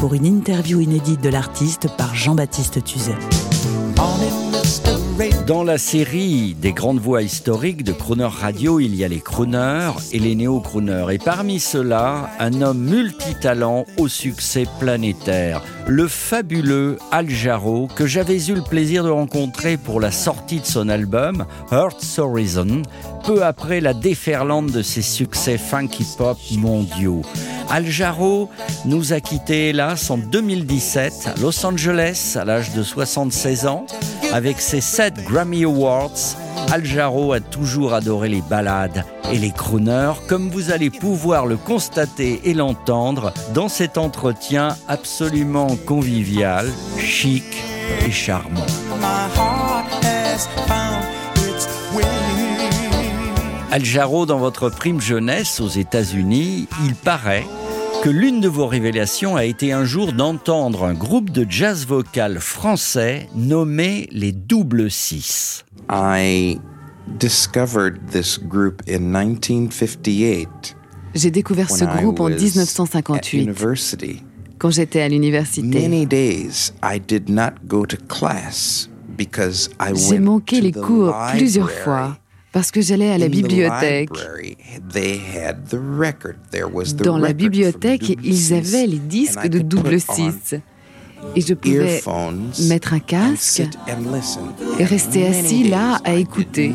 pour une interview inédite de l'artiste par Jean-Baptiste Tuzet. Dans la série des grandes voix historiques de Crooner Radio, il y a les crooners et les néo-crooners. Et parmi ceux-là, un homme multitalent au succès planétaire, le fabuleux Al Jarreau, que j'avais eu le plaisir de rencontrer pour la sortie de son album Heart's Horizon, peu après la déferlante de ses succès funky pop mondiaux. Al Jarreau nous a quittés hélas en 2017 à Los Angeles à l'âge de 76 ans. Avec ses 7 Grammy Awards, Al Jarreau a toujours adoré les ballades et les crooners, comme vous allez pouvoir le constater et l'entendre dans cet entretien absolument convivial, chic et charmant. Al Jarreau, dans votre prime jeunesse aux États-Unis, il paraît que l'une de vos révélations a été un jour d'entendre un groupe de jazz vocal français nommé les Double Six. I discovered this group in 1958 J'ai découvert ce groupe en was at 1958, university. quand j'étais à l'université. Many days I did not go to class because I J'ai manqué les cours plusieurs fois parce que j'allais à la bibliothèque. Dans la bibliothèque, ils avaient les disques de double put on six. Et je pouvais mettre un casque et rester assis là à écouter.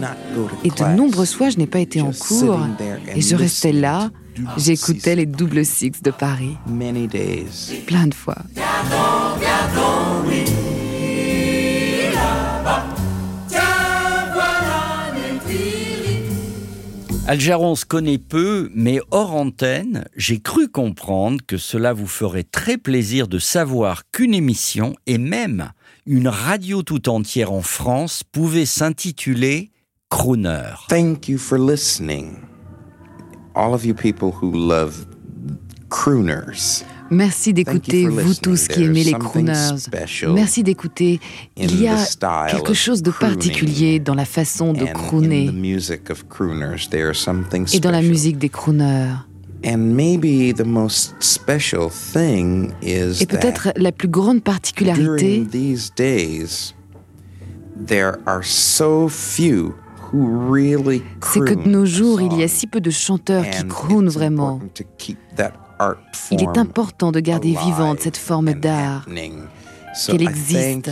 Et de nombreuses fois, je n'ai pas été en cours et je restais là, j'écoutais Six. les double six de Paris. Many days. Plein de fois. Al Jarreau, on se connaît peu, mais hors antenne, j'ai cru comprendre que cela vous ferait très plaisir de savoir qu'une émission, et même une radio tout entière en France, pouvait s'intituler Crooner. Thank you for listening. All of you people who love crooners. Merci d'écouter, vous tous qui aimez les crooners. Merci d'écouter. Il y a quelque chose de particulier dans la façon de crooner et dans la musique des crooners. And maybe the most special thing is Et peut-être la plus grande particularité, during these days, there are so few who really c'est que de nos jours, il y a si peu de chanteurs qui croonent vraiment. Il est important de garder vivante cette forme d'art. qu'elle existe.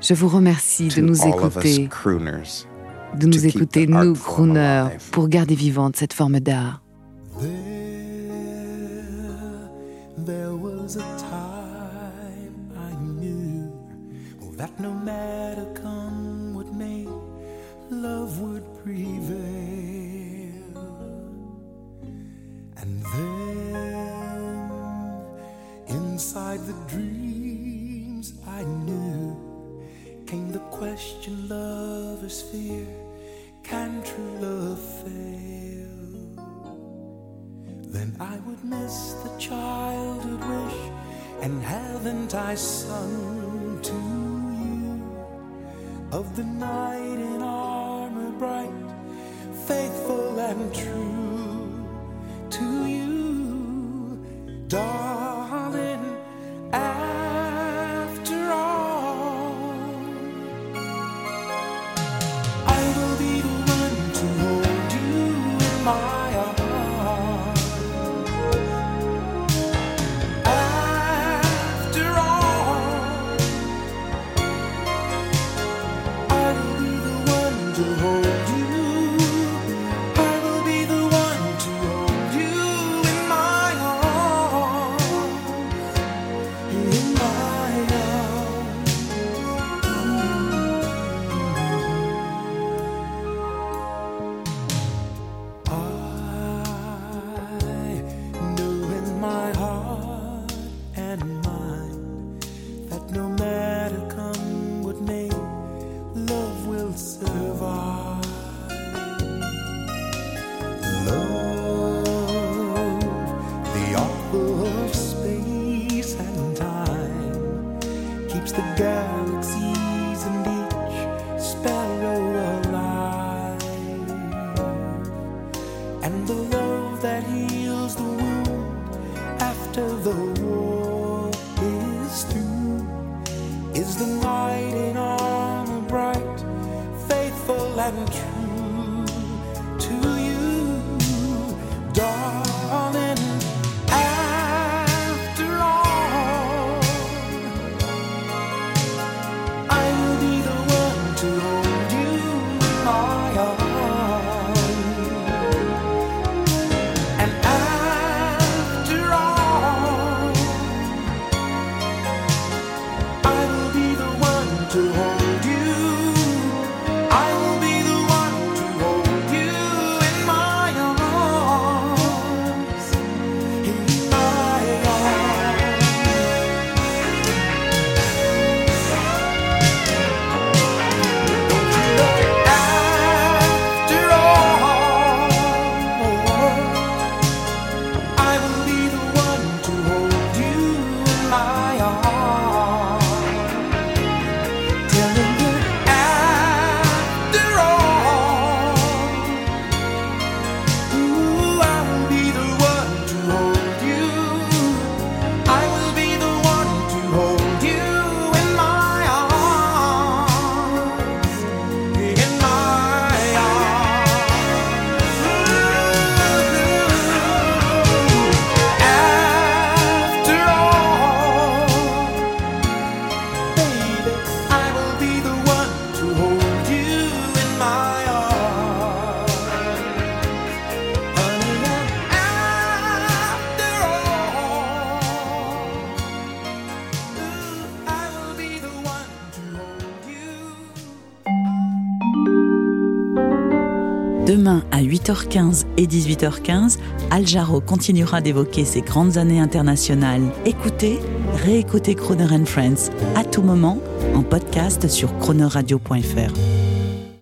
Je vous remercie de nous écouter, de nous écouter, nous, crooners, pour garder vivante cette forme d'art. There was a time I knew that no matter come what may, love would prevail. Question lovers fear can true love fail? Then I would miss the childhood wish, and haven't I sung to you of the knight in armor bright, faithful and true to you, darling? of space and time keeps the galaxies and each sparrow alive. And the love that heals the wound after the war is through is the light in armor bright, faithful and true. Demain à 8h15 et 18h15, Aljaro continuera d'évoquer ses grandes années internationales. Écoutez, réécoutez Croner Friends à tout moment en podcast sur cronerradio.fr.